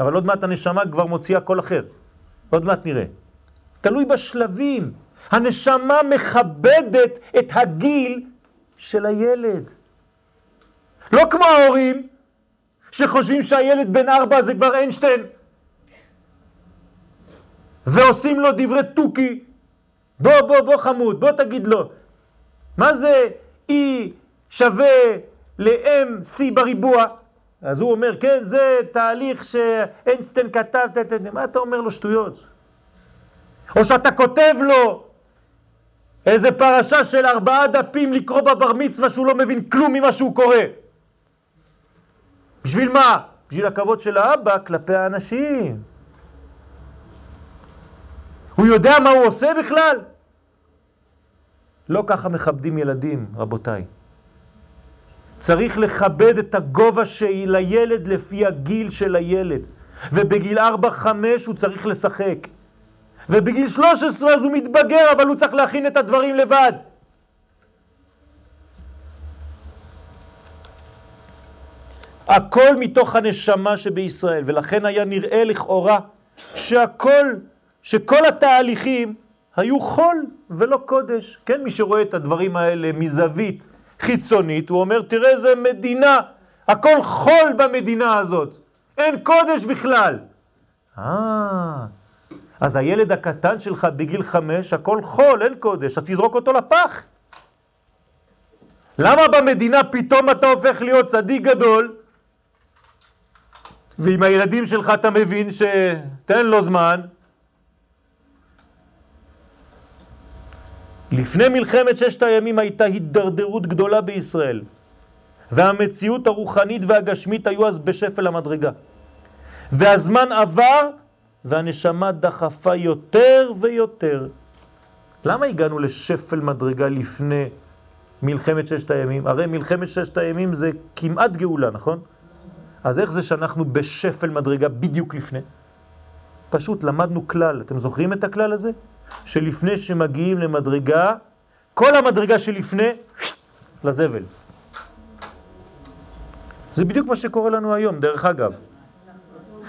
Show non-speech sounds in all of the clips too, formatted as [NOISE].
אבל עוד מעט הנשמה כבר מוציאה קול אחר. עוד מעט נראה. תלוי בשלבים. הנשמה מכבדת את הגיל של הילד. לא כמו ההורים שחושבים שהילד בן ארבע זה כבר איינשטיין ועושים לו דברי תוכי. בוא, בוא, בוא חמוד, בוא תגיד לו. מה זה E שווה ל-MC בריבוע? אז הוא אומר, כן, זה תהליך שאינסטיין כתב, מה אתה אומר לו שטויות? או שאתה כותב לו איזה פרשה של ארבעה דפים לקרוא בבר מצווה שהוא לא מבין כלום ממה שהוא קורא. בשביל מה? בשביל הכבוד של האבא כלפי האנשים. הוא יודע מה הוא עושה בכלל? לא ככה מכבדים ילדים, רבותיי. צריך לכבד את הגובה של הילד לפי הגיל של הילד. ובגיל 4-5 הוא צריך לשחק. ובגיל 13 אז הוא מתבגר, אבל הוא צריך להכין את הדברים לבד. הכל מתוך הנשמה שבישראל, ולכן היה נראה לכאורה שהכל, שכל התהליכים היו חול ולא קודש. כן, מי שרואה את הדברים האלה מזווית חיצונית, הוא אומר, תראה איזה מדינה, הכל חול במדינה הזאת, אין קודש בכלל. אה, אז הילד הקטן שלך בגיל חמש, הכל חול, אין קודש, אז תזרוק אותו לפח. למה במדינה פתאום אתה הופך להיות צדיק גדול, ועם הילדים שלך אתה מבין שתן לו זמן, לפני מלחמת ששת הימים הייתה הידרדרות גדולה בישראל, והמציאות הרוחנית והגשמית היו אז בשפל המדרגה. והזמן עבר והנשמה דחפה יותר ויותר. למה הגענו לשפל מדרגה לפני מלחמת ששת הימים? הרי מלחמת ששת הימים זה כמעט גאולה, נכון? אז איך זה שאנחנו בשפל מדרגה בדיוק לפני? פשוט למדנו כלל, אתם זוכרים את הכלל הזה? שלפני שמגיעים למדרגה, כל המדרגה שלפני, לזבל. זה בדיוק מה שקורה לנו היום, דרך אגב.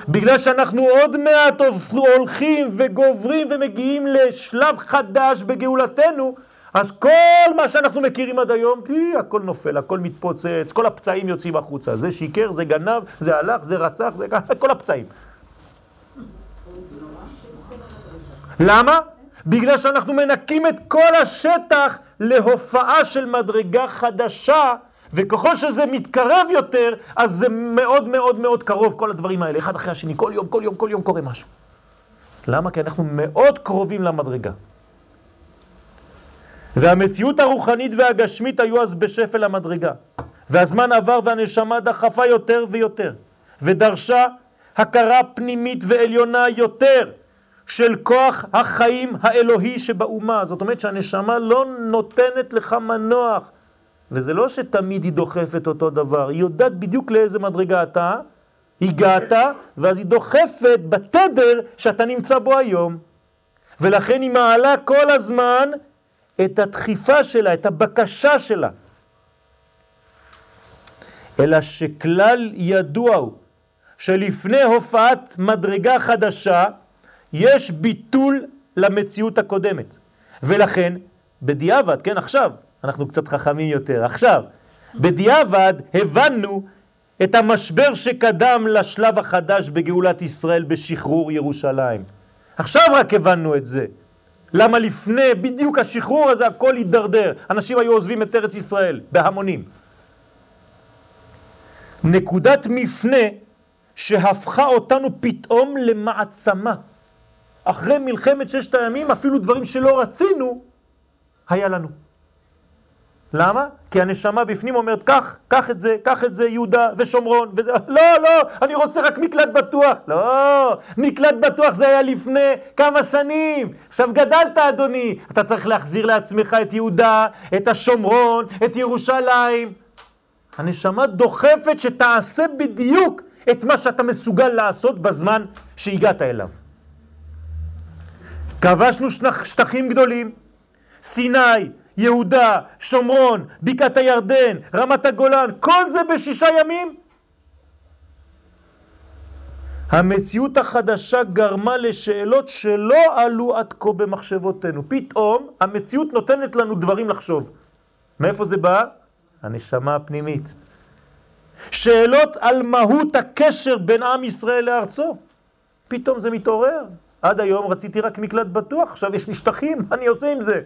בגלל שאנחנו עוד מעט הולכים וגוברים ומגיעים לשלב חדש בגאולתנו, אז כל מה שאנחנו מכירים עד היום, פי, הכל נופל, הכל מתפוצץ, כל הפצעים יוצאים החוצה. זה שיקר, זה גנב, זה הלך, זה רצח, זה [LAUGHS] כל הפצעים. למה? בגלל שאנחנו מנקים את כל השטח להופעה של מדרגה חדשה, וככל שזה מתקרב יותר, אז זה מאוד מאוד מאוד קרוב, כל הדברים האלה, אחד אחרי השני, כל יום, כל יום, כל יום קורה משהו. למה? כי אנחנו מאוד קרובים למדרגה. והמציאות הרוחנית והגשמית היו אז בשפל המדרגה. והזמן עבר והנשמה דחפה יותר ויותר, ודרשה הכרה פנימית ועליונה יותר. של כוח החיים האלוהי שבאומה. זאת אומרת שהנשמה לא נותנת לך מנוח. וזה לא שתמיד היא דוחפת אותו דבר, היא יודעת בדיוק לאיזה מדרגה אתה הגעת, ואז היא דוחפת בתדר שאתה נמצא בו היום. ולכן היא מעלה כל הזמן את הדחיפה שלה, את הבקשה שלה. אלא שכלל ידוע הוא שלפני הופעת מדרגה חדשה, יש ביטול למציאות הקודמת. ולכן, בדיעבד, כן, עכשיו, אנחנו קצת חכמים יותר, עכשיו, בדיעבד הבנו את המשבר שקדם לשלב החדש בגאולת ישראל בשחרור ירושלים. עכשיו רק הבנו את זה. למה לפני בדיוק השחרור הזה הכל הידרדר. אנשים היו עוזבים את ארץ ישראל בהמונים. נקודת מפנה שהפכה אותנו פתאום למעצמה. אחרי מלחמת ששת הימים, אפילו דברים שלא רצינו, היה לנו. למה? כי הנשמה בפנים אומרת, קח, קח את זה, קח את זה, יהודה ושומרון, וזה, לא, לא, אני רוצה רק מקלט בטוח. לא, מקלט בטוח זה היה לפני כמה שנים. עכשיו גדלת, אדוני, אתה צריך להחזיר לעצמך את יהודה, את השומרון, את ירושלים. הנשמה דוחפת שתעשה בדיוק את מה שאתה מסוגל לעשות בזמן שהגעת אליו. כבשנו שטחים גדולים, סיני, יהודה, שומרון, בקעת הירדן, רמת הגולן, כל זה בשישה ימים. המציאות החדשה גרמה לשאלות שלא עלו עד כה במחשבותינו. פתאום המציאות נותנת לנו דברים לחשוב. מאיפה זה בא? הנשמה הפנימית. שאלות על מהות הקשר בין עם ישראל לארצו. פתאום זה מתעורר. עד היום רציתי רק מקלט בטוח, עכשיו יש לי שטחים, מה [LAUGHS] אני עושה עם זה?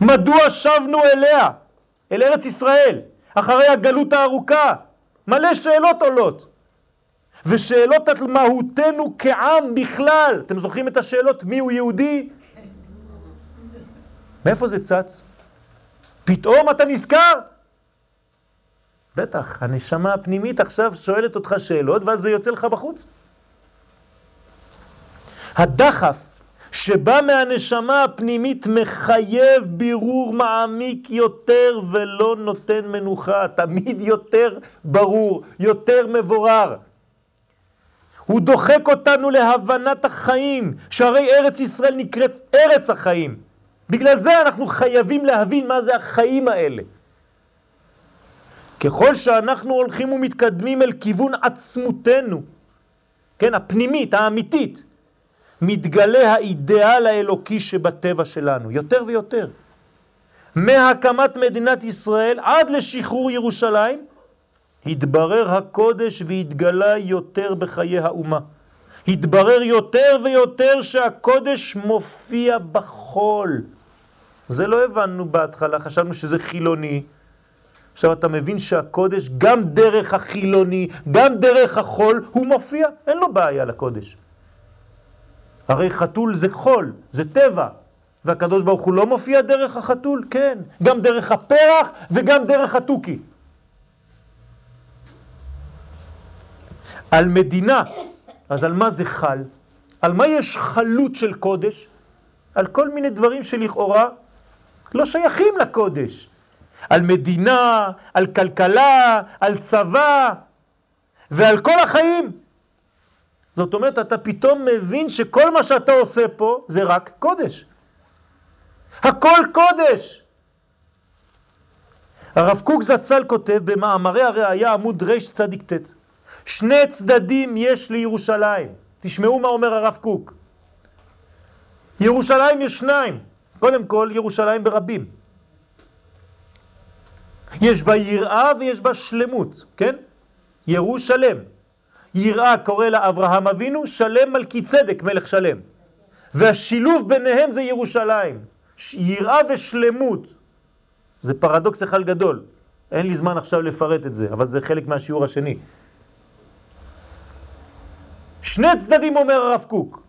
מדוע שבנו אליה, אל ארץ ישראל, אחרי הגלות הארוכה? מלא שאלות עולות. ושאלות על מהותנו כעם בכלל. אתם זוכרים את השאלות מי הוא יהודי? מאיפה זה צץ? פתאום אתה נזכר? בטח, הנשמה הפנימית עכשיו שואלת אותך שאלות ואז זה יוצא לך בחוץ. הדחף שבא מהנשמה הפנימית מחייב בירור מעמיק יותר ולא נותן מנוחה, תמיד יותר ברור, יותר מבורר. הוא דוחק אותנו להבנת החיים, שהרי ארץ ישראל נקראת ארץ החיים. בגלל זה אנחנו חייבים להבין מה זה החיים האלה. ככל שאנחנו הולכים ומתקדמים אל כיוון עצמותנו, כן, הפנימית, האמיתית, מתגלה האידאל האלוקי שבטבע שלנו, יותר ויותר. מהקמת מדינת ישראל עד לשחרור ירושלים, התברר הקודש והתגלה יותר בחיי האומה. התברר יותר ויותר שהקודש מופיע בחול. זה לא הבנו בהתחלה, חשבנו שזה חילוני. עכשיו אתה מבין שהקודש, גם דרך החילוני, גם דרך החול, הוא מופיע, אין לו בעיה לקודש. הרי חתול זה חול, זה טבע, והקדוש ברוך הוא לא מופיע דרך החתול? כן, גם דרך הפרח וגם דרך התוכי. על מדינה, אז על מה זה חל? על מה יש חלות של קודש? על כל מיני דברים שלכאורה לא שייכים לקודש. על מדינה, על כלכלה, על צבא ועל כל החיים. זאת אומרת, אתה פתאום מבין שכל מה שאתה עושה פה זה רק קודש. הכל קודש. הרב קוק זצ"ל כותב במאמרי הראייה עמוד רצ"ט שני צדדים יש לירושלים. תשמעו מה אומר הרב קוק. ירושלים יש שניים. קודם כל, ירושלים ברבים. יש בה יראה ויש בה שלמות, כן? ירושלם. יראה קורא לה אברהם אבינו, שלם מלכי צדק, מלך שלם. והשילוב ביניהם זה ירושלים. יראה ושלמות. זה פרדוקס אחד גדול. אין לי זמן עכשיו לפרט את זה, אבל זה חלק מהשיעור השני. שני צדדים אומר הרב קוק,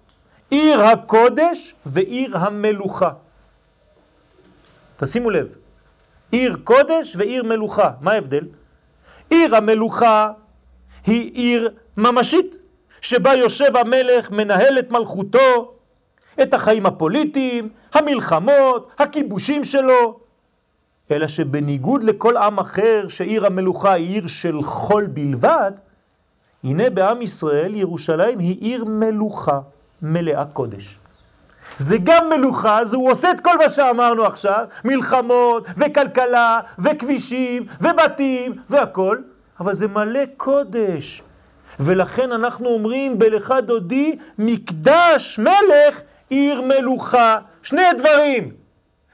עיר הקודש ועיר המלוכה. תשימו לב, עיר קודש ועיר מלוכה, מה ההבדל? עיר המלוכה היא עיר ממשית, שבה יושב המלך, מנהל את מלכותו, את החיים הפוליטיים, המלחמות, הכיבושים שלו, אלא שבניגוד לכל עם אחר שעיר המלוכה היא עיר של חול בלבד, הנה בעם ישראל ירושלים היא עיר מלוכה, מלאה קודש. זה גם מלוכה, אז הוא עושה את כל מה שאמרנו עכשיו, מלחמות וכלכלה וכבישים ובתים והכל, אבל זה מלא קודש. ולכן אנחנו אומרים בלכה דודי מקדש מלך עיר מלוכה. שני דברים.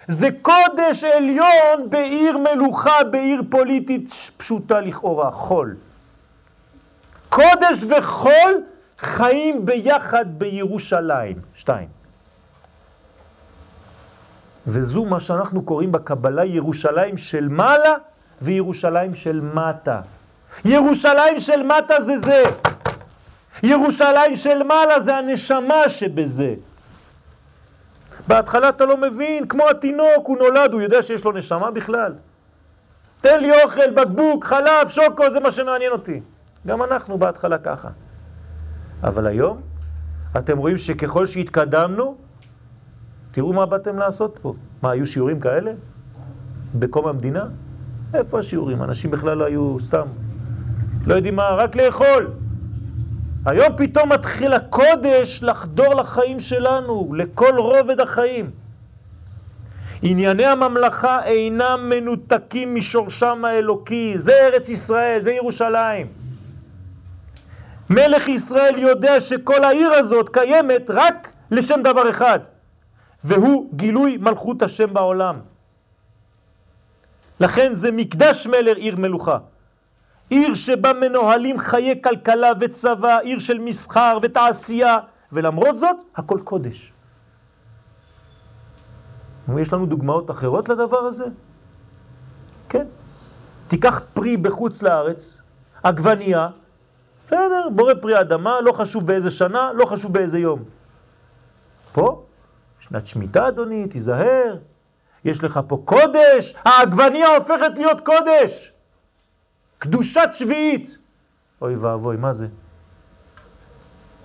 זה קודש עליון בעיר מלוכה, בעיר פוליטית פשוטה לכאורה, חול. קודש וחול חיים ביחד בירושלים. שתיים. וזו מה שאנחנו קוראים בקבלה ירושלים של מעלה וירושלים של מטה. ירושלים של מטה זה זה. ירושלים של מעלה זה הנשמה שבזה. בהתחלה אתה לא מבין, כמו התינוק, הוא נולד, הוא יודע שיש לו נשמה בכלל. תן לי אוכל, בקבוק, חלב, שוקו, זה מה שמעניין אותי. גם אנחנו בהתחלה ככה. אבל היום, אתם רואים שככל שהתקדמנו, תראו מה באתם לעשות פה. מה, היו שיעורים כאלה? בקום המדינה? איפה השיעורים? אנשים בכלל לא היו סתם. לא יודעים מה, רק לאכול. היום פתאום מתחיל הקודש לחדור לחיים שלנו, לכל רובד החיים. ענייני הממלכה אינם מנותקים משורשם האלוקי, זה ארץ ישראל, זה ירושלים. מלך ישראל יודע שכל העיר הזאת קיימת רק לשם דבר אחד, והוא גילוי מלכות השם בעולם. לכן זה מקדש מלר עיר מלוכה. עיר שבה מנוהלים חיי כלכלה וצבא, עיר של מסחר ותעשייה, ולמרות זאת, הכל קודש. יש לנו דוגמאות אחרות לדבר הזה? כן. תיקח פרי בחוץ לארץ, עגבנייה, בסדר, בורא פרי אדמה, לא חשוב באיזה שנה, לא חשוב באיזה יום. פה, שנת שמיטה אדוני, תיזהר, יש לך פה קודש, העגבניה הופכת להיות קודש. קדושת שביעית. אוי ואבוי, מה זה?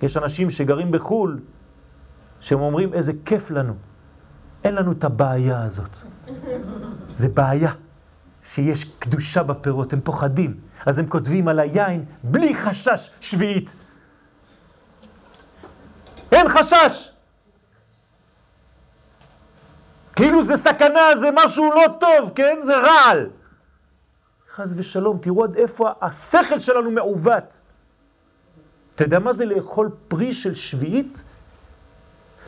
יש אנשים שגרים בחו"ל, שהם אומרים איזה כיף לנו. אין לנו את הבעיה הזאת. [LAUGHS] זה בעיה שיש קדושה בפירות, הם פוחדים. אז הם כותבים על היין בלי חשש שביעית. אין חשש. כאילו זה סכנה, זה משהו לא טוב, כן? זה רעל. חס ושלום, תראו עד איפה השכל שלנו מעוות. אתה יודע מה זה לאכול פרי של שביעית?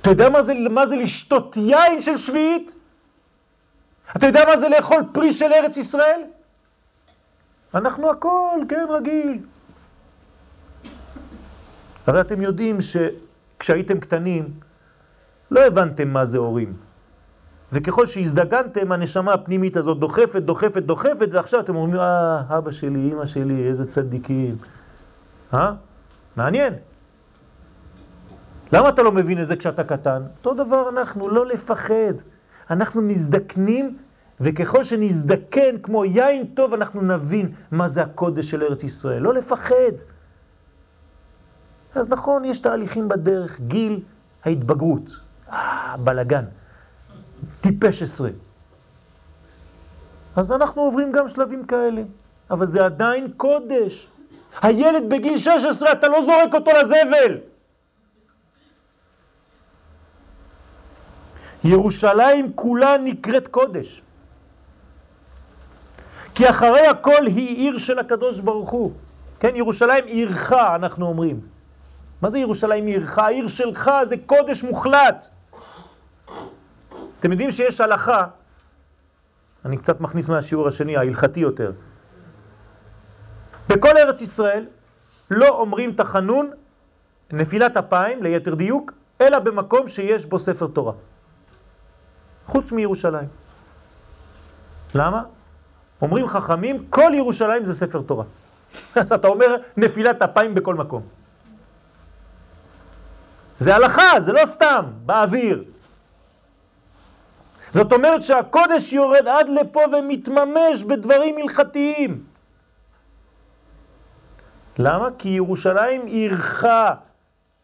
אתה יודע מה זה, מה זה לשתות יין של שביעית? אתה יודע מה זה לאכול פרי של ארץ ישראל? אנחנו הכל, כן, רגיל. הרי אתם יודעים שכשהייתם קטנים, לא הבנתם מה זה הורים. וככל שהזדגנתם, הנשמה הפנימית הזאת דוחפת, דוחפת, דוחפת, ועכשיו אתם אומרים, אה, אבא שלי, אמא שלי, איזה צדיקים. אה? מעניין. למה אתה לא מבין את זה כשאתה קטן? אותו דבר אנחנו, לא לפחד. אנחנו מזדקנים, וככל שנזדקן כמו יין טוב, אנחנו נבין מה זה הקודש של ארץ ישראל. לא לפחד. אז נכון, יש תהליכים בדרך, גיל ההתבגרות. אה, בלגן. טיפש עשרה. אז אנחנו עוברים גם שלבים כאלה, אבל זה עדיין קודש. הילד בגיל 16, אתה לא זורק אותו לזבל. ירושלים כולה נקראת קודש. כי אחרי הכל היא עיר של הקדוש ברוך הוא. כן, ירושלים עירך, אנחנו אומרים. מה זה ירושלים עירך? העיר שלך זה קודש מוחלט. אתם יודעים שיש הלכה, אני קצת מכניס מהשיעור השני, ההלכתי יותר. בכל ארץ ישראל לא אומרים תחנון, נפילת אפיים, ליתר דיוק, אלא במקום שיש בו ספר תורה. חוץ מירושלים. למה? אומרים חכמים, כל ירושלים זה ספר תורה. [LAUGHS] אז אתה אומר נפילת אפיים בכל מקום. זה הלכה, זה לא סתם, באוויר. זאת אומרת שהקודש יורד עד לפה ומתממש בדברים הלכתיים. למה? כי ירושלים עירך.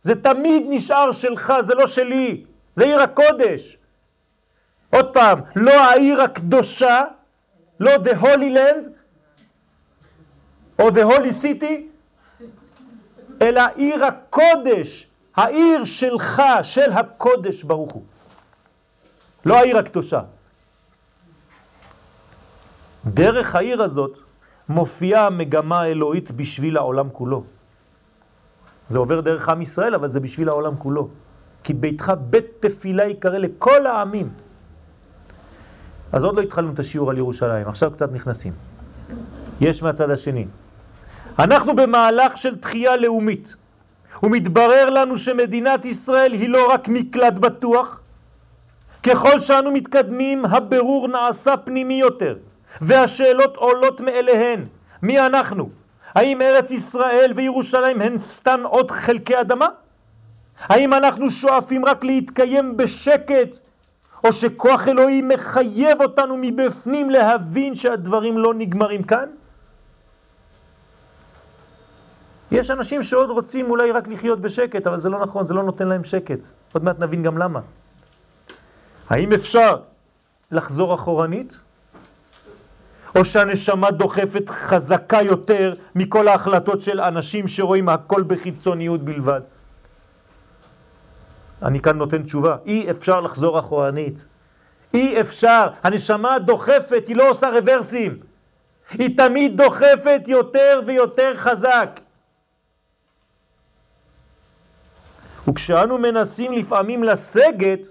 זה תמיד נשאר שלך, זה לא שלי. זה עיר הקודש. עוד פעם, לא העיר הקדושה, לא the holy land, או the holy city, אלא עיר הקודש, העיר שלך, של הקודש ברוך הוא. לא העיר הקדושה. דרך העיר הזאת מופיעה מגמה האלוהית בשביל העולם כולו. זה עובר דרך עם ישראל, אבל זה בשביל העולם כולו. כי ביתך בית תפילה יקרא לכל העמים. אז עוד לא התחלנו את השיעור על ירושלים, עכשיו קצת נכנסים. יש מהצד השני. אנחנו במהלך של תחייה לאומית, ומתברר לנו שמדינת ישראל היא לא רק מקלט בטוח, ככל שאנו מתקדמים, הבירור נעשה פנימי יותר, והשאלות עולות מאליהן. מי אנחנו? האם ארץ ישראל וירושלים הן סתן עוד חלקי אדמה? האם אנחנו שואפים רק להתקיים בשקט, או שכוח אלוהי מחייב אותנו מבפנים להבין שהדברים לא נגמרים כאן? יש אנשים שעוד רוצים אולי רק לחיות בשקט, אבל זה לא נכון, זה לא נותן להם שקט. עוד מעט נבין גם למה. האם אפשר לחזור אחורנית? או שהנשמה דוחפת חזקה יותר מכל ההחלטות של אנשים שרואים הכל בחיצוניות בלבד? אני כאן נותן תשובה, אי אפשר לחזור אחורנית. אי אפשר, הנשמה דוחפת, היא לא עושה רוורסים. היא תמיד דוחפת יותר ויותר חזק. וכשאנו מנסים לפעמים לסגת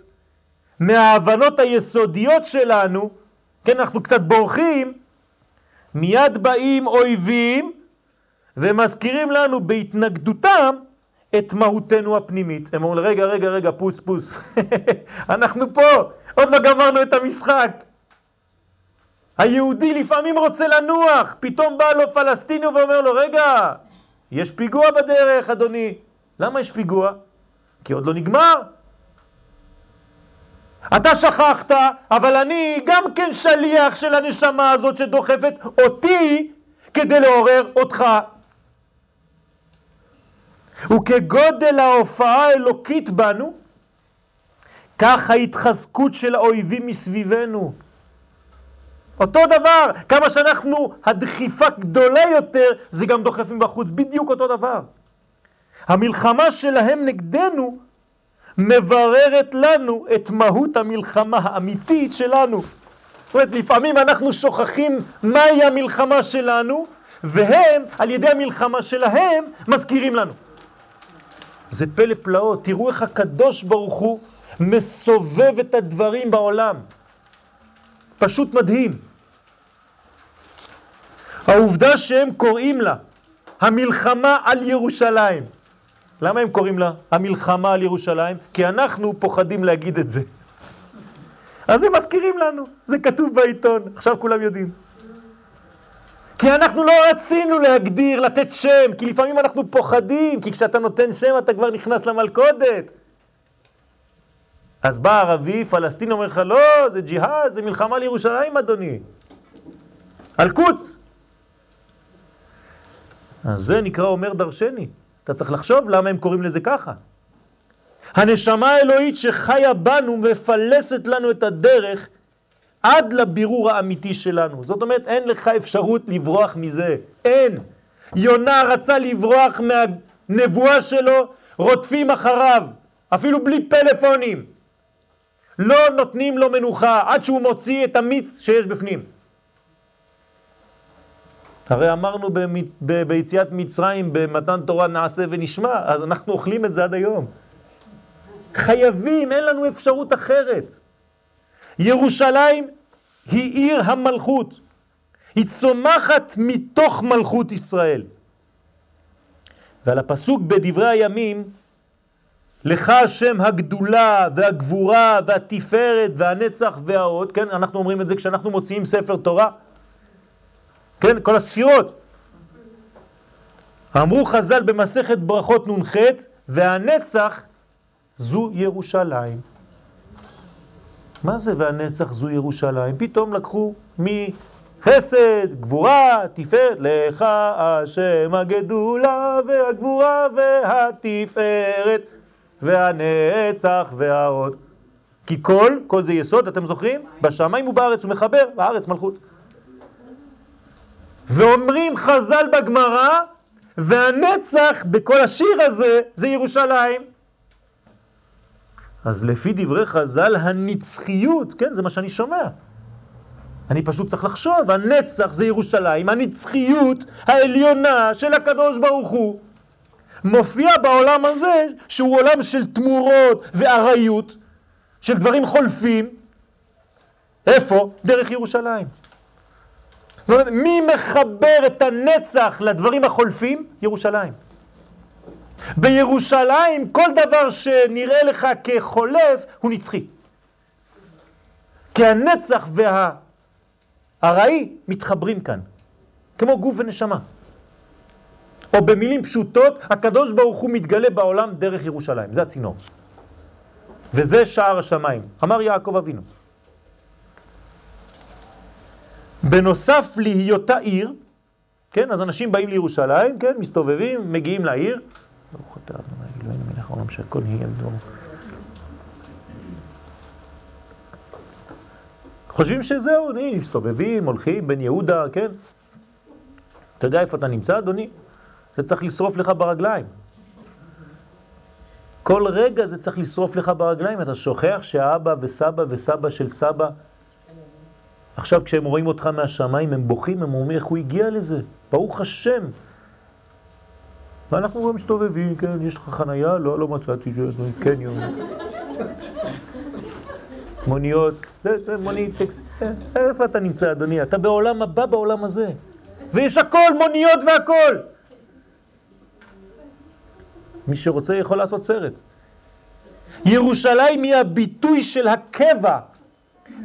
מההבנות היסודיות שלנו, כן, אנחנו קצת בורחים, מיד באים אויבים ומזכירים לנו בהתנגדותם את מהותנו הפנימית. הם אומרים, רגע, רגע, רגע, פוס, פוס. [LAUGHS] אנחנו פה, עוד לא גמרנו את המשחק. היהודי לפעמים רוצה לנוח, פתאום בא לו פלסטיני ואומר לו, רגע, יש פיגוע בדרך, אדוני. למה יש פיגוע? כי עוד לא נגמר. אתה שכחת, אבל אני גם כן שליח של הנשמה הזאת שדוחפת אותי כדי לעורר אותך. וכגודל ההופעה האלוקית בנו, כך ההתחזקות של האויבים מסביבנו. אותו דבר, כמה שאנחנו, הדחיפה גדולה יותר, זה גם דוחף מבחוץ, בדיוק אותו דבר. המלחמה שלהם נגדנו מבררת לנו את מהות המלחמה האמיתית שלנו. זאת אומרת, לפעמים אנחנו שוכחים מהי המלחמה שלנו, והם, על ידי המלחמה שלהם, מזכירים לנו. זה פלא פלאות, תראו איך הקדוש ברוך הוא מסובב את הדברים בעולם. פשוט מדהים. העובדה שהם קוראים לה המלחמה על ירושלים. למה הם קוראים לה המלחמה על ירושלים? כי אנחנו פוחדים להגיד את זה. אז הם מזכירים לנו, זה כתוב בעיתון, עכשיו כולם יודעים. כי אנחנו לא רצינו להגדיר, לתת שם, כי לפעמים אנחנו פוחדים, כי כשאתה נותן שם אתה כבר נכנס למלכודת. אז בא ערבי, פלסטין אומר לך, לא, זה ג'יהאד, זה מלחמה על ירושלים, אדוני. על קוץ. אז זה נקרא אומר דרשני. אתה צריך לחשוב למה הם קוראים לזה ככה. הנשמה האלוהית שחיה בנו מפלסת לנו את הדרך עד לבירור האמיתי שלנו. זאת אומרת, אין לך אפשרות לברוח מזה. אין. יונה רצה לברוח מהנבואה שלו, רודפים אחריו, אפילו בלי פלאפונים. לא נותנים לו מנוחה עד שהוא מוציא את המיץ שיש בפנים. הרי אמרנו במצ... ב... ביציאת מצרים, במתן תורה נעשה ונשמע, אז אנחנו אוכלים את זה עד היום. חייבים, אין לנו אפשרות אחרת. ירושלים היא עיר המלכות. היא צומחת מתוך מלכות ישראל. ועל הפסוק בדברי הימים, לך השם הגדולה והגבורה והתפארת והנצח והעוד, כן, אנחנו אומרים את זה כשאנחנו מוציאים ספר תורה, כן, כל הספירות. אמרו חז"ל במסכת ברכות נ"ח, והנצח זו ירושלים. מה זה והנצח זו ירושלים? פתאום לקחו מחסד, גבורה, תפארת, לך השם הגדולה והגבורה והתפארת והנצח והעוד. כי כל, כל זה יסוד, אתם זוכרים? בשמיים ובארץ הוא מחבר, בארץ מלכות. ואומרים חז"ל בגמרא, והנצח בכל השיר הזה זה ירושלים. אז לפי דברי חז"ל, הנצחיות, כן, זה מה שאני שומע. אני פשוט צריך לחשוב, הנצח זה ירושלים, הנצחיות העליונה של הקדוש ברוך הוא מופיע בעולם הזה שהוא עולם של תמורות ואריות, של דברים חולפים. איפה? דרך ירושלים. זאת אומרת, מי מחבר את הנצח לדברים החולפים? ירושלים. בירושלים כל דבר שנראה לך כחולף הוא נצחי. כי הנצח והארעי מתחברים כאן, כמו גוף ונשמה. או במילים פשוטות, הקדוש ברוך הוא מתגלה בעולם דרך ירושלים, זה הצינור. וזה שער השמיים, אמר יעקב אבינו. בנוסף להיותה עיר, כן, אז אנשים באים לירושלים, כן, מסתובבים, מגיעים לעיר, ברוך אתה אדוני אלוהינו מלך העולם שהכל יהיה. חושבים שזהו, הנה, מסתובבים, הולכים, בן יהודה, כן? אתה יודע איפה אתה נמצא, אדוני? זה צריך לשרוף לך ברגליים. כל רגע זה צריך לשרוף לך ברגליים. אתה שוכח שהאבא וסבא וסבא של סבא, עכשיו כשהם רואים אותך מהשמיים הם בוכים, הם אומרים איך הוא הגיע לזה. ברוך השם. ואנחנו גם מסתובבים, כן, יש לך חנייה? לא, לא מצאתי, קניון. מוניות, מונית, טקס, אה, איפה אתה נמצא אדוני? אתה בעולם הבא בעולם הזה. ויש הכל, מוניות והכל. מי שרוצה יכול לעשות סרט. ירושלים היא הביטוי של הקבע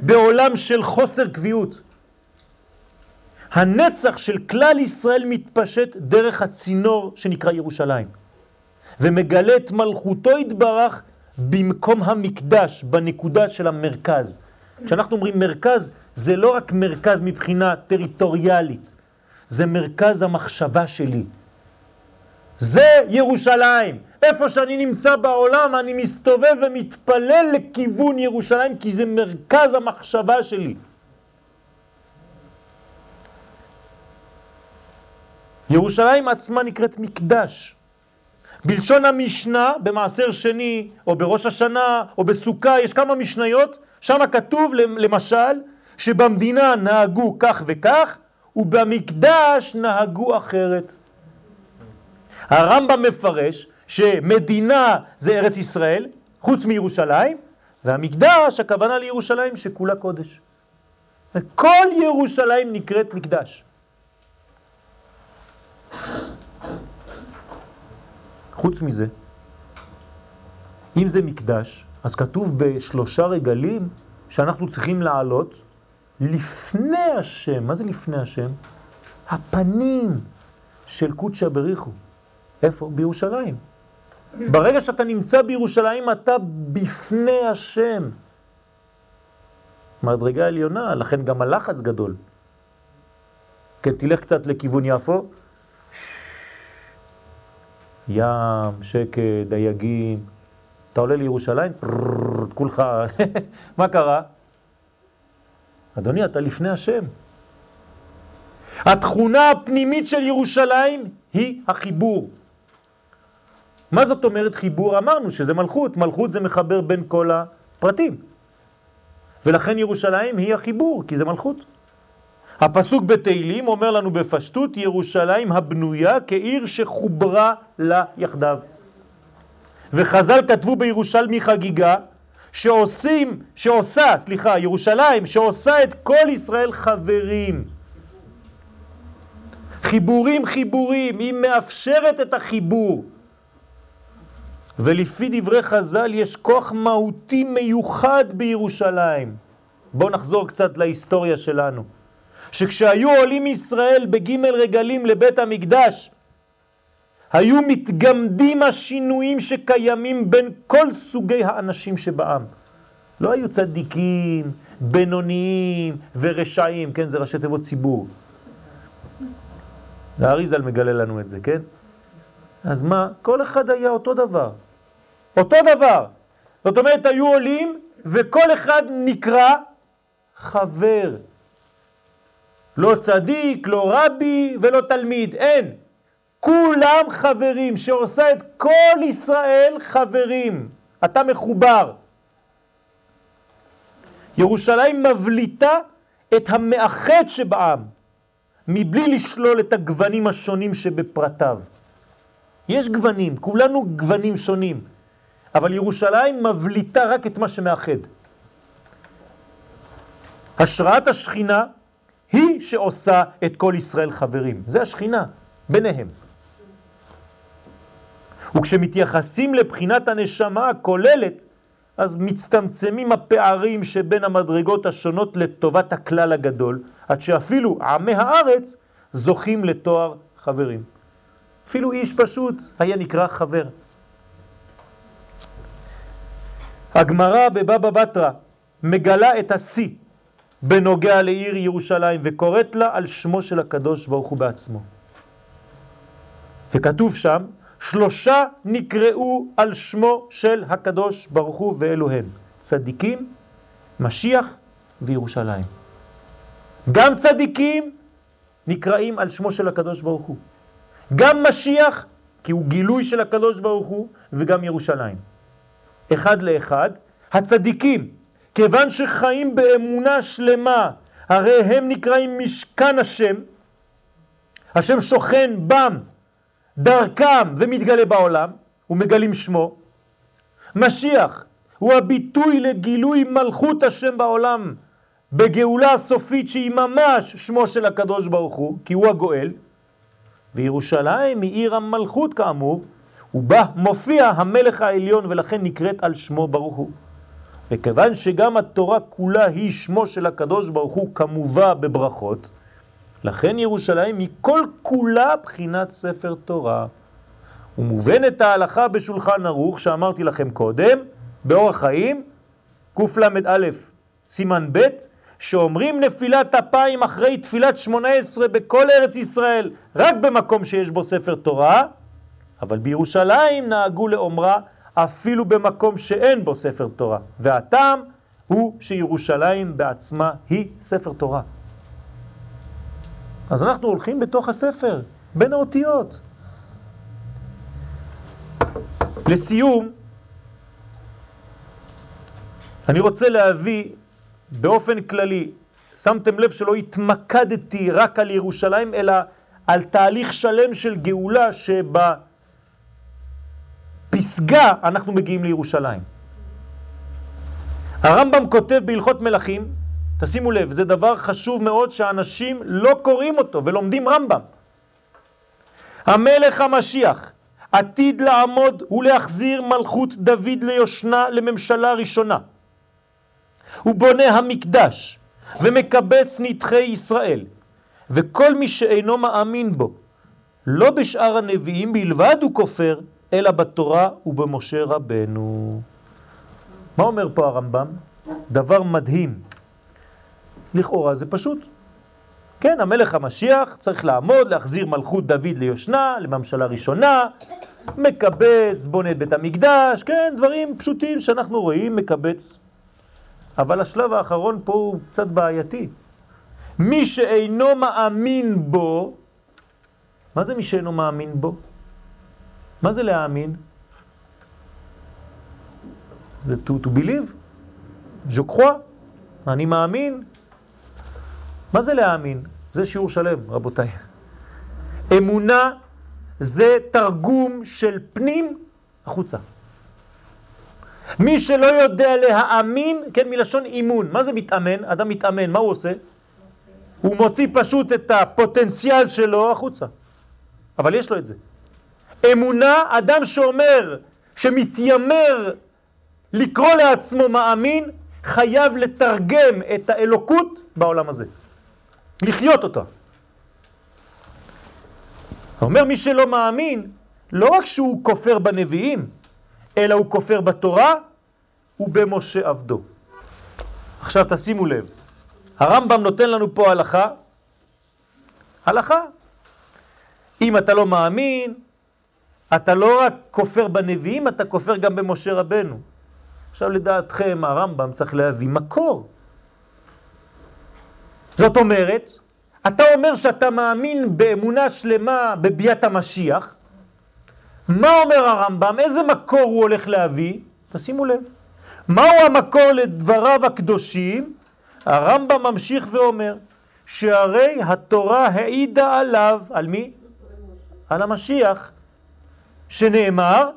בעולם של חוסר קביעות. הנצח של כלל ישראל מתפשט דרך הצינור שנקרא ירושלים, ומגלה את מלכותו התברך במקום המקדש, בנקודה של המרכז. כשאנחנו אומרים מרכז, זה לא רק מרכז מבחינה טריטוריאלית, זה מרכז המחשבה שלי. זה ירושלים. איפה שאני נמצא בעולם, אני מסתובב ומתפלל לכיוון ירושלים, כי זה מרכז המחשבה שלי. ירושלים עצמה נקראת מקדש. בלשון המשנה, במעשר שני, או בראש השנה, או בסוכה, יש כמה משניות, שם כתוב למשל, שבמדינה נהגו כך וכך, ובמקדש נהגו אחרת. הרמב"ם מפרש שמדינה זה ארץ ישראל, חוץ מירושלים, והמקדש, הכוונה לירושלים שכולה קודש. כל ירושלים נקראת מקדש. חוץ מזה, אם זה מקדש, אז כתוב בשלושה רגלים שאנחנו צריכים לעלות לפני השם. מה זה לפני השם? הפנים של קודשא בריחו. איפה? בירושלים. ברגע שאתה נמצא בירושלים אתה בפני השם. מדרגה עליונה, לכן גם הלחץ גדול. כן, תלך קצת לכיוון יפו, ים, שקט, דייגים. אתה עולה לירושלים, כולך, [LAUGHS] מה קרה? אדוני, אתה לפני השם. התכונה הפנימית של ירושלים היא החיבור. מה זאת אומרת חיבור? אמרנו שזה מלכות, מלכות זה מחבר בין כל הפרטים. ולכן ירושלים היא החיבור, כי זה מלכות. הפסוק בתהילים אומר לנו בפשטות, ירושלים הבנויה כעיר שחוברה לה יחדיו. וחז"ל כתבו בירושלמי חגיגה, שעושים, שעושה, סליחה, ירושלים, שעושה את כל ישראל חברים. חיבורים חיבורים, היא מאפשרת את החיבור. ולפי דברי חז"ל יש כוח מהותי מיוחד בירושלים. בואו נחזור קצת להיסטוריה שלנו. שכשהיו עולים ישראל בג' רגלים לבית המקדש, היו מתגמדים השינויים שקיימים בין כל סוגי האנשים שבעם. לא היו צדיקים, בינוניים ורשעים, כן, זה ראשי תיבות ציבור. האריזל מגלה לנו את זה, כן? אז מה? כל אחד היה אותו דבר. אותו דבר. זאת אומרת, היו עולים וכל אחד נקרא חבר. לא צדיק, לא רבי ולא תלמיד, אין. כולם חברים, שעושה את כל ישראל חברים. אתה מחובר. ירושלים מבליטה את המאחד שבעם, מבלי לשלול את הגוונים השונים שבפרטיו. יש גוונים, כולנו גוונים שונים, אבל ירושלים מבליטה רק את מה שמאחד. השראת השכינה היא שעושה את כל ישראל חברים. זה השכינה, ביניהם. וכשמתייחסים לבחינת הנשמה הכוללת, אז מצטמצמים הפערים שבין המדרגות השונות לטובת הכלל הגדול, עד שאפילו עמי הארץ זוכים לתואר חברים. אפילו איש פשוט היה נקרא חבר. הגמרא בבבא בתרא מגלה את השיא בנוגע לעיר ירושלים וקוראת לה על שמו של הקדוש ברוך הוא בעצמו. וכתוב שם, שלושה נקראו על שמו של הקדוש ברוך הוא ואלוהן, צדיקים, משיח וירושלים. גם צדיקים נקראים על שמו של הקדוש ברוך הוא. גם משיח, כי הוא גילוי של הקדוש ברוך הוא, וגם ירושלים. אחד לאחד, הצדיקים כיוון שחיים באמונה שלמה, הרי הם נקראים משכן השם, השם שוכן בם, דרכם ומתגלה בעולם, ומגלים שמו. משיח הוא הביטוי לגילוי מלכות השם בעולם, בגאולה הסופית שהיא ממש שמו של הקדוש ברוך הוא, כי הוא הגואל, וירושלים היא עיר המלכות כאמור, ובה מופיע המלך העליון ולכן נקראת על שמו ברוך הוא. וכיוון שגם התורה כולה היא שמו של הקדוש ברוך הוא כמובא בברכות, לכן ירושלים היא כל כולה בחינת ספר תורה. ומובנת ההלכה בשולחן ערוך שאמרתי לכם קודם, באורח חיים, קל"א סימן ב', שאומרים נפילת אפיים אחרי תפילת שמונה עשרה בכל ארץ ישראל, רק במקום שיש בו ספר תורה, אבל בירושלים נהגו לאומרה אפילו במקום שאין בו ספר תורה. והטעם הוא שירושלים בעצמה היא ספר תורה. אז אנחנו הולכים בתוך הספר, בין האותיות. לסיום, אני רוצה להביא באופן כללי, שמתם לב שלא התמקדתי רק על ירושלים, אלא על תהליך שלם של גאולה שבפסגה אנחנו מגיעים לירושלים. הרמב"ם כותב בהלכות מלכים, תשימו לב, זה דבר חשוב מאוד שאנשים לא קוראים אותו ולומדים רמב"ם. המלך המשיח עתיד לעמוד ולהחזיר מלכות דוד ליושנה לממשלה ראשונה. הוא בונה המקדש ומקבץ נדחי ישראל, וכל מי שאינו מאמין בו, לא בשאר הנביאים בלבד הוא כופר, אלא בתורה ובמשה רבנו. מה אומר פה הרמב"ם? דבר מדהים. לכאורה זה פשוט. כן, המלך המשיח צריך לעמוד, להחזיר מלכות דוד ליושנה, לממשלה ראשונה, מקבץ, בונה את בית המקדש, כן, דברים פשוטים שאנחנו רואים, מקבץ אבל השלב האחרון פה הוא קצת בעייתי. מי שאינו מאמין בו, מה זה מי שאינו מאמין בו? מה זה להאמין? זה to, to believe, je crois, אני מאמין. מה זה להאמין? זה שיעור שלם, רבותיי. אמונה זה תרגום של פנים החוצה. מי שלא יודע להאמין, כן, מלשון אימון. מה זה מתאמן? אדם מתאמן, מה הוא עושה? הוא מוציא פשוט את הפוטנציאל שלו החוצה. אבל יש לו את זה. אמונה, אדם שאומר, שמתיימר לקרוא לעצמו מאמין, חייב לתרגם את האלוקות בעולם הזה. לחיות אותה. אומר מי שלא מאמין, לא רק שהוא כופר בנביאים, אלא הוא כופר בתורה ובמשה עבדו. עכשיו תשימו לב, הרמב"ם נותן לנו פה הלכה, הלכה. אם אתה לא מאמין, אתה לא רק כופר בנביאים, אתה כופר גם במשה רבנו. עכשיו לדעתכם הרמב"ם צריך להביא מקור. זאת אומרת, אתה אומר שאתה מאמין באמונה שלמה בביאת המשיח, מה אומר הרמב"ם? איזה מקור הוא הולך להביא? תשימו לב. מהו המקור לדבריו הקדושים? הרמב"ם ממשיך ואומר שהרי התורה העידה עליו, על מי? על המשיח, שנאמר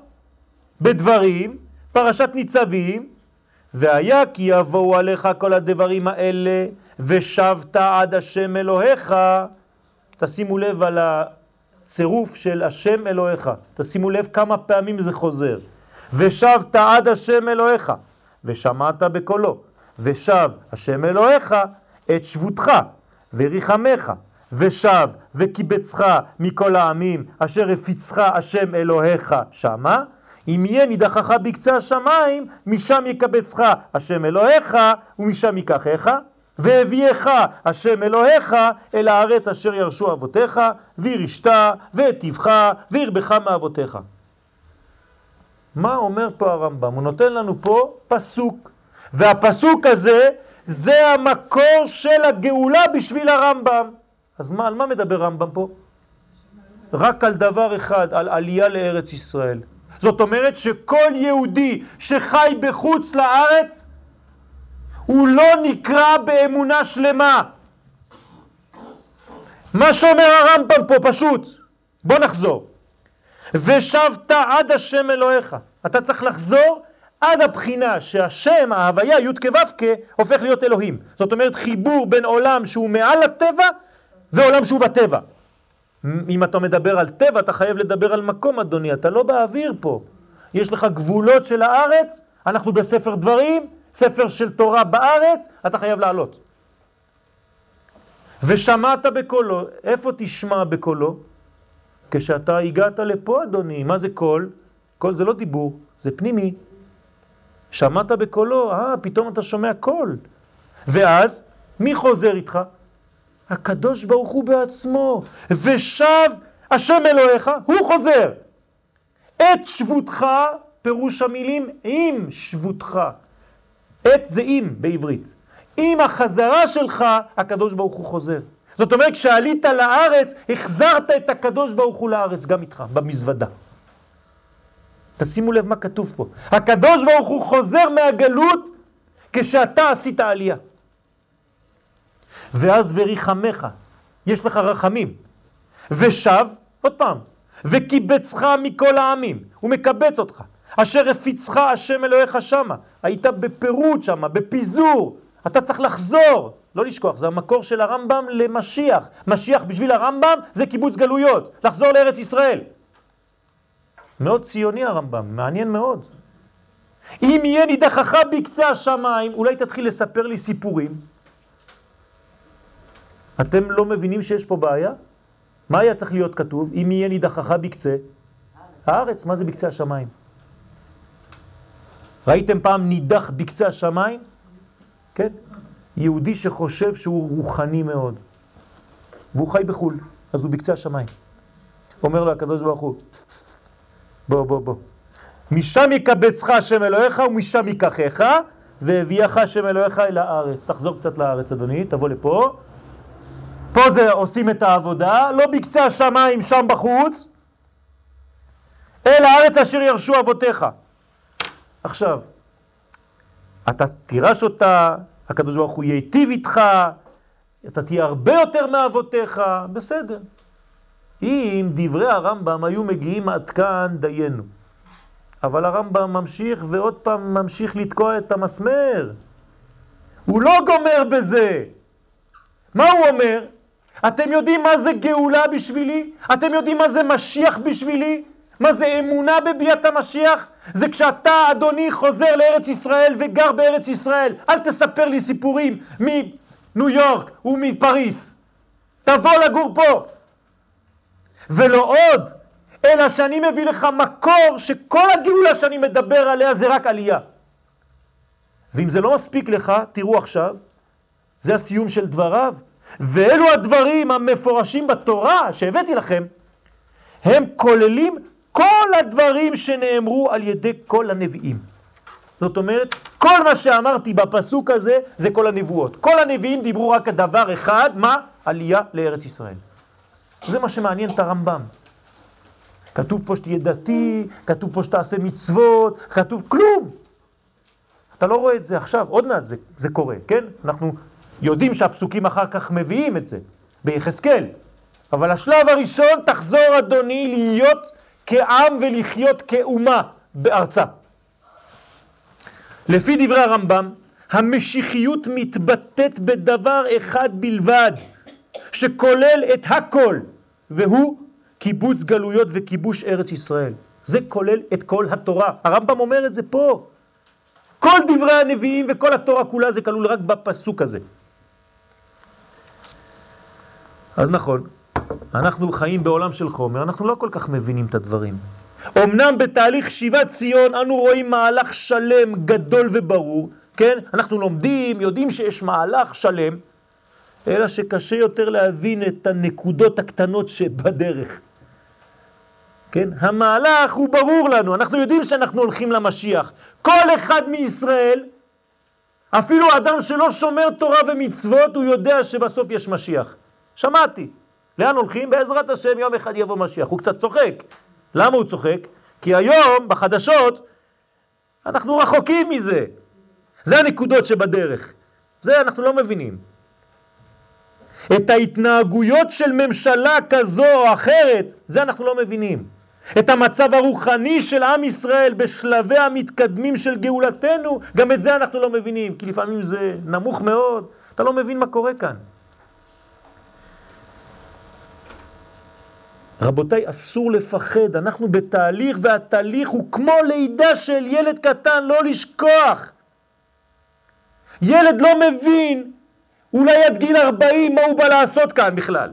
בדברים, פרשת ניצבים, והיה כי יבואו עליך כל הדברים האלה, ושבת עד השם אלוהיך. תשימו לב על צירוף של השם אלוהיך. תשימו לב כמה פעמים זה חוזר. ושבת עד השם אלוהיך, ושמעת בקולו, ושב השם אלוהיך את שבותך, וריחמך, ושב וקיבצך מכל העמים, אשר הפיצך השם אלוהיך שמה, אם יהיה נידחך בקצה השמיים, משם יקבצך השם אלוהיך, ומשם ייקחך, והביאך השם אלוהיך אל הארץ אשר ירשו אבותיך, וירשת, והטיבך, וירבך מאבותיך. מה אומר פה הרמב"ם? הוא נותן לנו פה פסוק, והפסוק הזה זה המקור של הגאולה בשביל הרמב"ם. אז מה, על מה מדבר רמב"ם פה? רק על דבר אחד, על עלייה לארץ ישראל. זאת אומרת שכל יהודי שחי בחוץ לארץ, הוא לא נקרא באמונה שלמה. מה שאומר הרמב"ם פה פשוט, בוא נחזור. ושבת עד השם אלוהיך. אתה צריך לחזור עד הבחינה שהשם, ההוויה, י' כו' הופך להיות אלוהים. זאת אומרת חיבור בין עולם שהוא מעל הטבע ועולם שהוא בטבע. אם אתה מדבר על טבע, אתה חייב לדבר על מקום, אדוני, אתה לא באוויר פה. יש לך גבולות של הארץ, אנחנו בספר דברים, ספר של תורה בארץ, אתה חייב לעלות. ושמעת בקולו, איפה תשמע בקולו? כשאתה הגעת לפה, אדוני, מה זה קול? קול זה לא דיבור, זה פנימי. שמעת בקולו, אה, פתאום אתה שומע קול. ואז, מי חוזר איתך? הקדוש ברוך הוא בעצמו, ושב השם אלוהיך, הוא חוזר. את שבותך, פירוש המילים, עם שבותך. את זה עם בעברית. עם החזרה שלך, הקדוש ברוך הוא חוזר. זאת אומרת, כשעלית לארץ, החזרת את הקדוש ברוך הוא לארץ, גם איתך, במזוודה. תשימו לב מה כתוב פה. הקדוש ברוך הוא חוזר מהגלות כשאתה עשית עלייה. ואז וריחמך, יש לך רחמים. ושב, עוד פעם, וקיבצך מכל העמים, הוא מקבץ אותך. אשר הפיצך השם אלוהיך שמה, היית בפירוט שמה, בפיזור, אתה צריך לחזור, לא לשכוח, זה המקור של הרמב"ם למשיח. משיח בשביל הרמב"ם זה קיבוץ גלויות, לחזור לארץ ישראל. מאוד ציוני הרמב"ם, מעניין מאוד. אם יהיה נידחך בקצה השמיים, אולי תתחיל לספר לי סיפורים. אתם לא מבינים שיש פה בעיה? מה היה צריך להיות כתוב? אם יהיה נידחך בקצה? הארץ, מה זה בקצה השמיים? ראיתם פעם נידח בקצה השמיים? כן? יהודי שחושב שהוא רוחני מאוד, והוא חי בחו"ל, אז הוא בקצה השמיים. אומר לו הקדוש ברוך הוא, בוא, בוא, בוא. משם יקבצך השם אלוהיך ומשם ייקחך, והביאך השם אלוהיך אל הארץ. תחזור קצת לארץ, אדוני, תבוא לפה. פה זה עושים את העבודה, לא בקצה השמיים, שם בחוץ, אל הארץ אשר ירשו אבותיך. עכשיו, אתה תירש אותה, הקדוש ברוך הוא ייטיב איתך, אתה תהיה הרבה יותר מאבותיך, בסדר. אם דברי הרמב"ם היו מגיעים עד כאן, דיינו. אבל הרמב"ם ממשיך ועוד פעם ממשיך לתקוע את המסמר. הוא לא גומר בזה. מה הוא אומר? אתם יודעים מה זה גאולה בשבילי? אתם יודעים מה זה משיח בשבילי? מה זה אמונה בביאת המשיח? זה כשאתה, אדוני, חוזר לארץ ישראל וגר בארץ ישראל. אל תספר לי סיפורים מניו יורק ומפריס. תבוא לגור פה. ולא עוד, אלא שאני מביא לך מקור שכל הגאולה שאני מדבר עליה זה רק עלייה. ואם זה לא מספיק לך, תראו עכשיו, זה הסיום של דבריו, ואלו הדברים המפורשים בתורה שהבאתי לכם, הם כוללים כל הדברים שנאמרו על ידי כל הנביאים. זאת אומרת, כל מה שאמרתי בפסוק הזה זה כל הנבואות. כל הנביאים דיברו רק על דבר אחד, מה? עלייה לארץ ישראל. זה מה שמעניין את הרמב"ם. כתוב פה שתהיה דתי, כתוב פה שתעשה מצוות, כתוב כלום. אתה לא רואה את זה עכשיו, עוד מעט זה, זה קורה, כן? אנחנו יודעים שהפסוקים אחר כך מביאים את זה, ביחזקאל. אבל השלב הראשון, תחזור אדוני להיות כעם ולחיות כאומה בארצה. לפי דברי הרמב"ם, המשיחיות מתבטאת בדבר אחד בלבד, שכולל את הכל, והוא קיבוץ גלויות וכיבוש ארץ ישראל. זה כולל את כל התורה. הרמב"ם אומר את זה פה. כל דברי הנביאים וכל התורה כולה זה כלול רק בפסוק הזה. אז נכון, אנחנו חיים בעולם של חומר, אנחנו לא כל כך מבינים את הדברים. אמנם בתהליך שיבת ציון אנו רואים מהלך שלם, גדול וברור, כן? אנחנו לומדים, יודעים שיש מהלך שלם, אלא שקשה יותר להבין את הנקודות הקטנות שבדרך. כן? המהלך הוא ברור לנו, אנחנו יודעים שאנחנו הולכים למשיח. כל אחד מישראל, אפילו אדם שלא שומר תורה ומצוות, הוא יודע שבסוף יש משיח. שמעתי. לאן הולכים? בעזרת השם יום אחד יבוא משיח. הוא קצת צוחק. למה הוא צוחק? כי היום, בחדשות, אנחנו רחוקים מזה. זה הנקודות שבדרך. זה אנחנו לא מבינים. את ההתנהגויות של ממשלה כזו או אחרת, זה אנחנו לא מבינים. את המצב הרוחני של עם ישראל בשלבי המתקדמים של גאולתנו, גם את זה אנחנו לא מבינים, כי לפעמים זה נמוך מאוד, אתה לא מבין מה קורה כאן. רבותיי, אסור לפחד, אנחנו בתהליך, והתהליך הוא כמו לידה של ילד קטן, לא לשכוח. ילד לא מבין, אולי עד גיל 40, מה הוא בא לעשות כאן בכלל.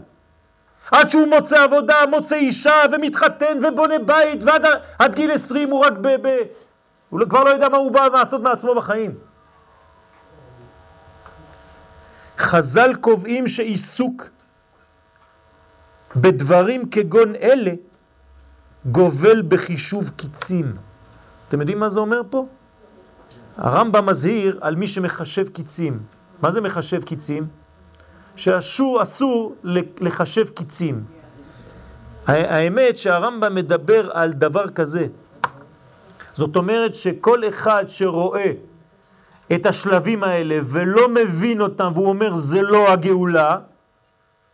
עד שהוא מוצא עבודה, מוצא אישה ומתחתן ובונה בית, ועד עד גיל 20 הוא רק ב... ב הוא כבר לא יודע מה הוא בא לעשות מעצמו בחיים. חז"ל קובעים שעיסוק בדברים כגון אלה גובל בחישוב קיצים. אתם יודעים מה זה אומר פה? הרמב"ם מזהיר על מי שמחשב קיצים. מה זה מחשב קיצים? שאסור אסור לחשב קיצים. האמת שהרמב"ם מדבר על דבר כזה. זאת אומרת שכל אחד שרואה את השלבים האלה ולא מבין אותם והוא אומר זה לא הגאולה,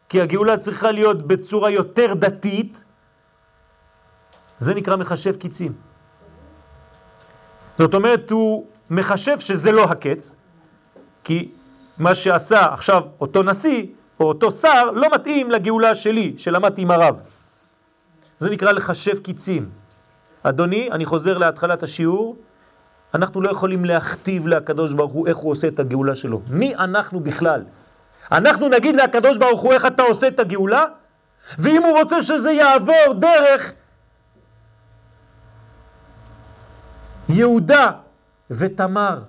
כי הגאולה צריכה להיות בצורה יותר דתית, זה נקרא מחשב קיצים. זאת אומרת, הוא מחשב שזה לא הקץ, כי מה שעשה עכשיו אותו נשיא, או אותו שר, לא מתאים לגאולה שלי, שלמדתי עם הרב. זה נקרא לחשב קיצים. אדוני, אני חוזר להתחלת השיעור, אנחנו לא יכולים להכתיב לקדוש ברוך הוא איך הוא עושה את הגאולה שלו. מי אנחנו בכלל? אנחנו נגיד לקדוש ברוך הוא איך אתה עושה את הגאולה, ואם הוא רוצה שזה יעבור דרך יהודה ותמר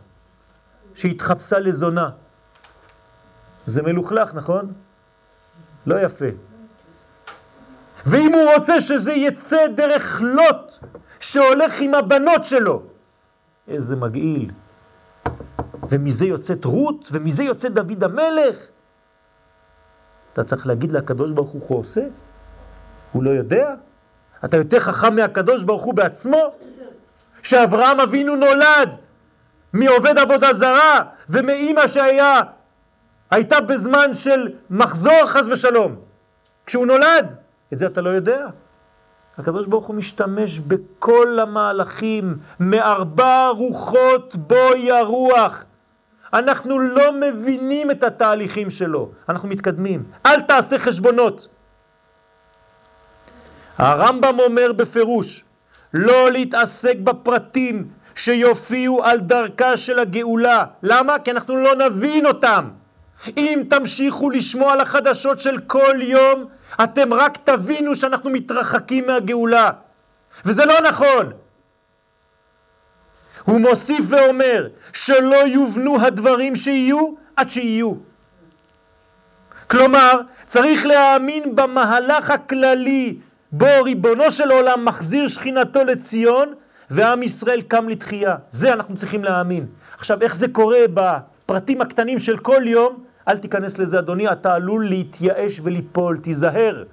שהתחפשה לזונה. זה מלוכלך, נכון? לא יפה. ואם הוא רוצה שזה יצא דרך לוט שהולך עם הבנות שלו, איזה מגעיל. ומזה יוצאת רות, ומזה יוצא דוד המלך. אתה צריך להגיד לקדוש ברוך הוא הוא עושה? הוא לא יודע? אתה יותר חכם מהקדוש ברוך הוא בעצמו? שאברהם אבינו נולד מעובד עבודה זרה ומאימא שהיה, הייתה בזמן של מחזור חס ושלום. כשהוא נולד, את זה אתה לא יודע. הקדוש ברוך הוא משתמש בכל המהלכים, מארבע רוחות בוי הרוח. אנחנו לא מבינים את התהליכים שלו, אנחנו מתקדמים. אל תעשה חשבונות. הרמב"ם אומר בפירוש, לא להתעסק בפרטים שיופיעו על דרכה של הגאולה. למה? כי אנחנו לא נבין אותם. אם תמשיכו לשמוע על החדשות של כל יום, אתם רק תבינו שאנחנו מתרחקים מהגאולה. וזה לא נכון. הוא מוסיף ואומר שלא יובנו הדברים שיהיו עד שיהיו. כלומר, צריך להאמין במהלך הכללי בו ריבונו של עולם מחזיר שכינתו לציון ועם ישראל קם לתחייה. זה אנחנו צריכים להאמין. עכשיו, איך זה קורה בפרטים הקטנים של כל יום? אל תיכנס לזה, אדוני, אתה עלול להתייאש וליפול, תיזהר.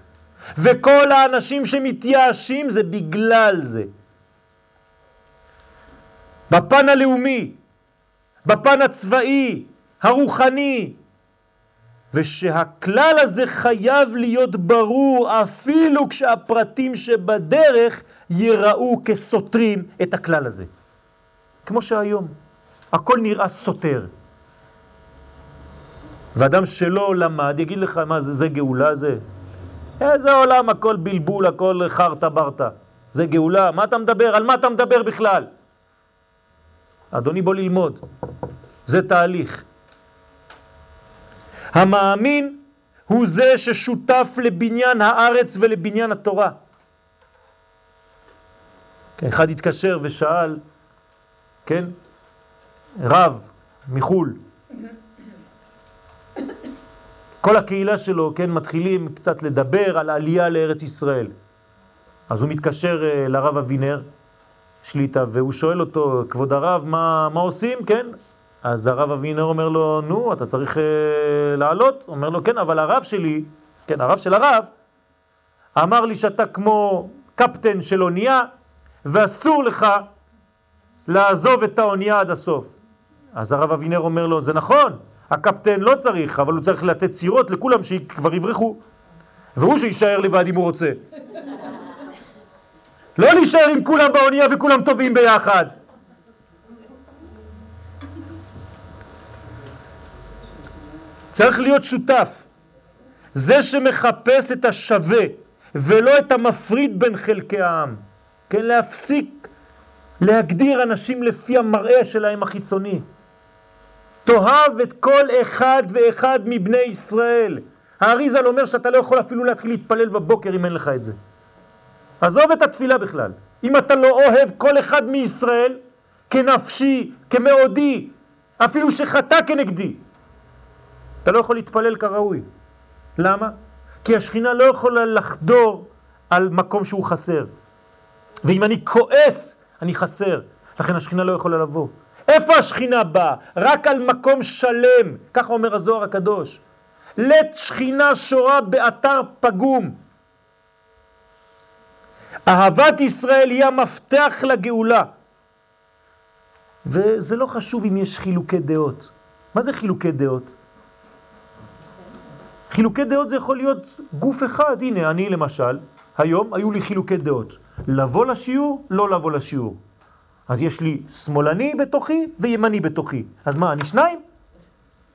וכל האנשים שמתייאשים זה בגלל זה. בפן הלאומי, בפן הצבאי, הרוחני, ושהכלל הזה חייב להיות ברור אפילו כשהפרטים שבדרך יראו כסותרים את הכלל הזה. כמו שהיום, הכל נראה סותר. ואדם שלא למד יגיד לך, מה זה, זה גאולה זה? איזה עולם, הכל בלבול, הכל חרטה ברטה. זה גאולה, מה אתה מדבר? על מה אתה מדבר בכלל? אדוני בוא ללמוד, זה תהליך. המאמין הוא זה ששותף לבניין הארץ ולבניין התורה. כן, אחד התקשר ושאל, כן, רב מחול, כל הקהילה שלו, כן, מתחילים קצת לדבר על העלייה לארץ ישראל. אז הוא מתקשר אה, לרב אבינר, שליטה, והוא שואל אותו, כבוד הרב, מה, מה עושים? כן. אז הרב אבינר אומר לו, נו, אתה צריך אה, לעלות? אומר לו, כן, אבל הרב שלי, כן, הרב של הרב, אמר לי שאתה כמו קפטן של אונייה, ואסור לך לעזוב את האונייה עד הסוף. אז הרב אבינר אומר לו, זה נכון, הקפטן לא צריך, אבל הוא צריך לתת סירות לכולם שכבר יברחו, והוא שישאר לבד אם הוא רוצה. לא להישאר עם כולם באונייה וכולם טובים ביחד. צריך להיות שותף. זה שמחפש את השווה ולא את המפריד בין חלקי העם. כן, להפסיק להגדיר אנשים לפי המראה שלהם החיצוני. תאהב את כל אחד ואחד מבני ישראל. האריזל אומר שאתה לא יכול אפילו להתחיל להתפלל בבוקר אם אין לך את זה. עזוב את התפילה בכלל. אם אתה לא אוהב כל אחד מישראל כנפשי, כמאודי, אפילו שחטא כנגדי, אתה לא יכול להתפלל כראוי. למה? כי השכינה לא יכולה לחדור על מקום שהוא חסר. ואם אני כועס, אני חסר. לכן השכינה לא יכולה לבוא. איפה השכינה באה? רק על מקום שלם, ככה אומר הזוהר הקדוש. לית שכינה שורה באתר פגום. אהבת ישראל היא המפתח לגאולה. וזה לא חשוב אם יש חילוקי דעות. מה זה חילוקי דעות? חילוקי דעות זה יכול להיות גוף אחד. הנה, אני למשל, היום היו לי חילוקי דעות. לבוא לשיעור, לא לבוא לשיעור. אז יש לי שמאלני בתוכי וימני בתוכי. אז מה, אני שניים?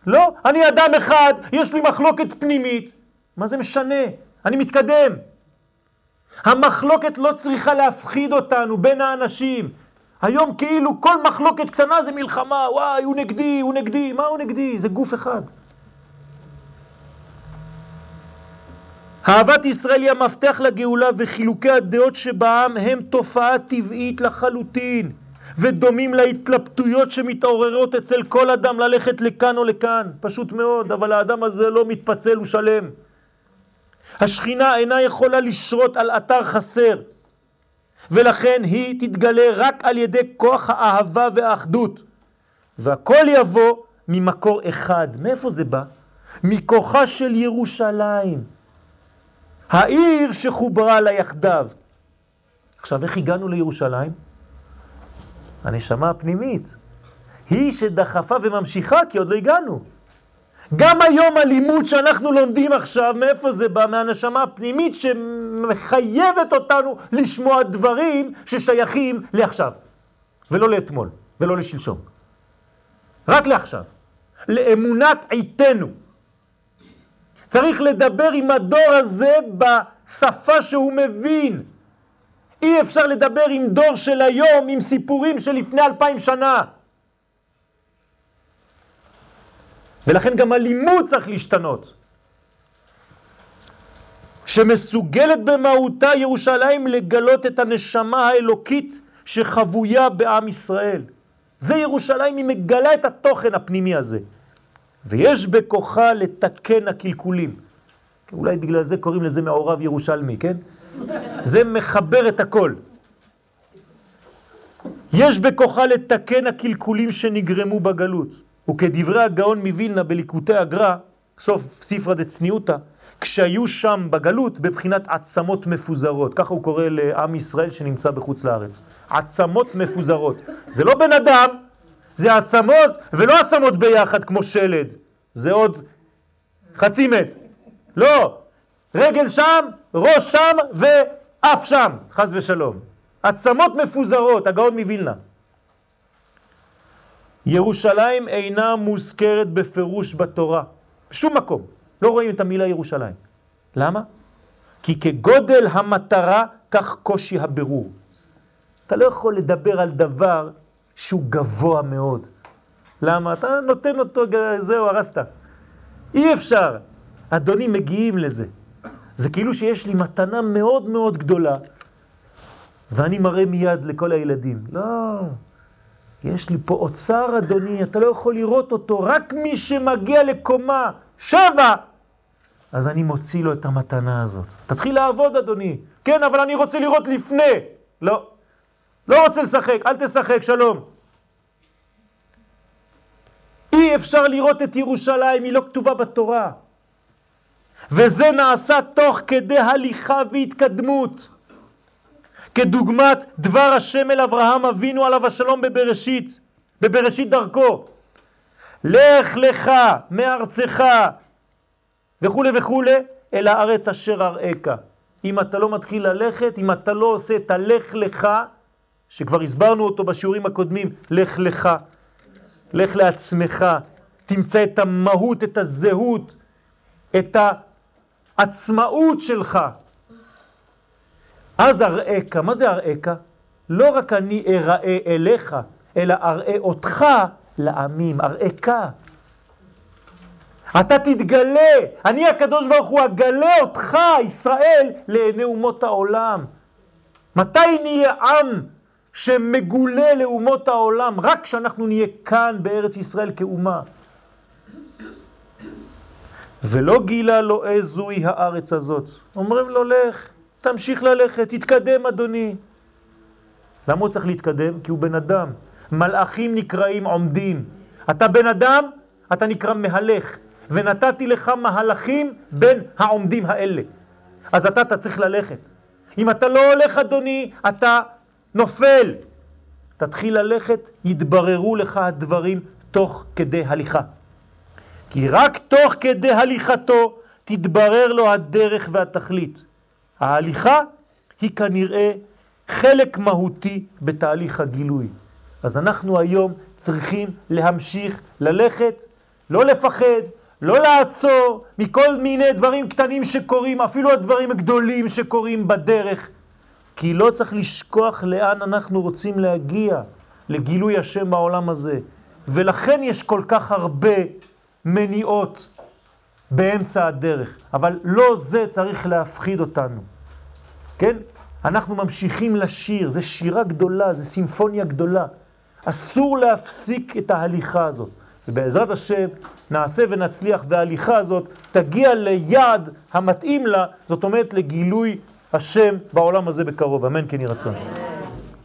לא, אני אדם אחד, יש לי מחלוקת פנימית. מה זה משנה? אני מתקדם. המחלוקת לא צריכה להפחיד אותנו בין האנשים. היום כאילו כל מחלוקת קטנה זה מלחמה, וואי, הוא נגדי, הוא נגדי. מה הוא נגדי? זה גוף אחד. אהבת ישראל היא המפתח לגאולה וחילוקי הדעות שבעם הם תופעה טבעית לחלוטין ודומים להתלבטויות שמתעוררות אצל כל אדם ללכת לכאן או לכאן, פשוט מאוד, אבל האדם הזה לא מתפצל, הוא שלם. השכינה אינה יכולה לשרות על אתר חסר ולכן היא תתגלה רק על ידי כוח האהבה והאחדות והכל יבוא ממקור אחד. מאיפה זה בא? מכוחה של ירושלים. העיר שחוברה לה יחדיו. עכשיו, איך הגענו לירושלים? הנשמה הפנימית. היא שדחפה וממשיכה, כי עוד לא הגענו. גם היום הלימוד שאנחנו לומדים עכשיו, מאיפה זה בא? מהנשמה הפנימית שמחייבת אותנו לשמוע דברים ששייכים לעכשיו, ולא לאתמול, ולא לשלשום. רק לעכשיו. לאמונת עיתנו. צריך לדבר עם הדור הזה בשפה שהוא מבין. אי אפשר לדבר עם דור של היום, עם סיפורים של לפני אלפיים שנה. ולכן גם הלימוד צריך להשתנות. שמסוגלת במהותה ירושלים לגלות את הנשמה האלוקית שחבויה בעם ישראל. זה ירושלים, היא מגלה את התוכן הפנימי הזה. ויש בכוחה לתקן הקלקולים. אולי בגלל זה קוראים לזה מעורב ירושלמי, כן? זה מחבר את הכל. יש בכוחה לתקן הקלקולים שנגרמו בגלות. וכדברי הגאון מווילנה בליקוטי הגר"א, סוף ספרא דצניעותא, כשהיו שם בגלות בבחינת עצמות מפוזרות, ככה הוא קורא לעם ישראל שנמצא בחוץ לארץ. עצמות מפוזרות. זה לא בן אדם, זה עצמות ולא עצמות ביחד כמו שלד. זה עוד חצי מת. לא, רגל שם, ראש שם ואף שם, חז ושלום. עצמות מפוזרות, הגאון מווילנה. ירושלים אינה מוזכרת בפירוש בתורה, בשום מקום. לא רואים את המילה ירושלים. למה? כי כגודל המטרה, כך קושי הבירור. אתה לא יכול לדבר על דבר שהוא גבוה מאוד. למה? אתה נותן אותו, זהו, הרסת. אי אפשר. אדוני, מגיעים לזה. זה כאילו שיש לי מתנה מאוד מאוד גדולה, ואני מראה מיד לכל הילדים. לא, יש לי פה אוצר, אדוני, אתה לא יכול לראות אותו, רק מי שמגיע לקומה שבע, אז אני מוציא לו את המתנה הזאת. תתחיל לעבוד, אדוני. כן, אבל אני רוצה לראות לפני. לא, לא רוצה לשחק, אל תשחק, שלום. אי אפשר לראות את ירושלים, היא לא כתובה בתורה. וזה נעשה תוך כדי הליכה והתקדמות. כדוגמת דבר השם אל אברהם אבינו עליו השלום בבראשית, בבראשית דרכו. לך לך מארצך וכו' וכו' אל הארץ אשר אראך. אם אתה לא מתחיל ללכת, אם אתה לא עושה את הלך לך, שכבר הסברנו אותו בשיעורים הקודמים, לך לך, לך לעצמך, תמצא את המהות, את הזהות, את העצמאות שלך. אז אראך, מה זה אראך? לא רק אני אראה אליך, אלא אראה אותך לעמים, אראך. אתה תתגלה, אני הקדוש ברוך הוא אגלה אותך, ישראל, לעיני אומות העולם. מתי נהיה עם שמגולה לאומות העולם? רק כשאנחנו נהיה כאן בארץ ישראל כאומה. ולא גילה לו איזוהי הארץ הזאת. אומרים לו, לך, תמשיך ללכת, תתקדם אדוני. למה הוא צריך להתקדם? כי הוא בן אדם. מלאכים נקראים עומדים. אתה בן אדם, אתה נקרא מהלך. ונתתי לך מהלכים בין העומדים האלה. אז אתה, אתה צריך ללכת. אם אתה לא הולך, אדוני, אתה נופל. תתחיל ללכת, יתבררו לך הדברים תוך כדי הליכה. כי רק תוך כדי הליכתו תתברר לו הדרך והתכלית. ההליכה היא כנראה חלק מהותי בתהליך הגילוי. אז אנחנו היום צריכים להמשיך ללכת, לא לפחד, לא לעצור מכל מיני דברים קטנים שקורים, אפילו הדברים הגדולים שקורים בדרך, כי לא צריך לשכוח לאן אנחנו רוצים להגיע, לגילוי השם בעולם הזה. ולכן יש כל כך הרבה מניעות באמצע הדרך, אבל לא זה צריך להפחיד אותנו, כן? אנחנו ממשיכים לשיר, זה שירה גדולה, זה סימפוניה גדולה. אסור להפסיק את ההליכה הזאת. ובעזרת השם נעשה ונצליח, וההליכה הזאת תגיע ליעד המתאים לה, זאת אומרת לגילוי השם בעולם הזה בקרוב. אמן כן יהי רצון.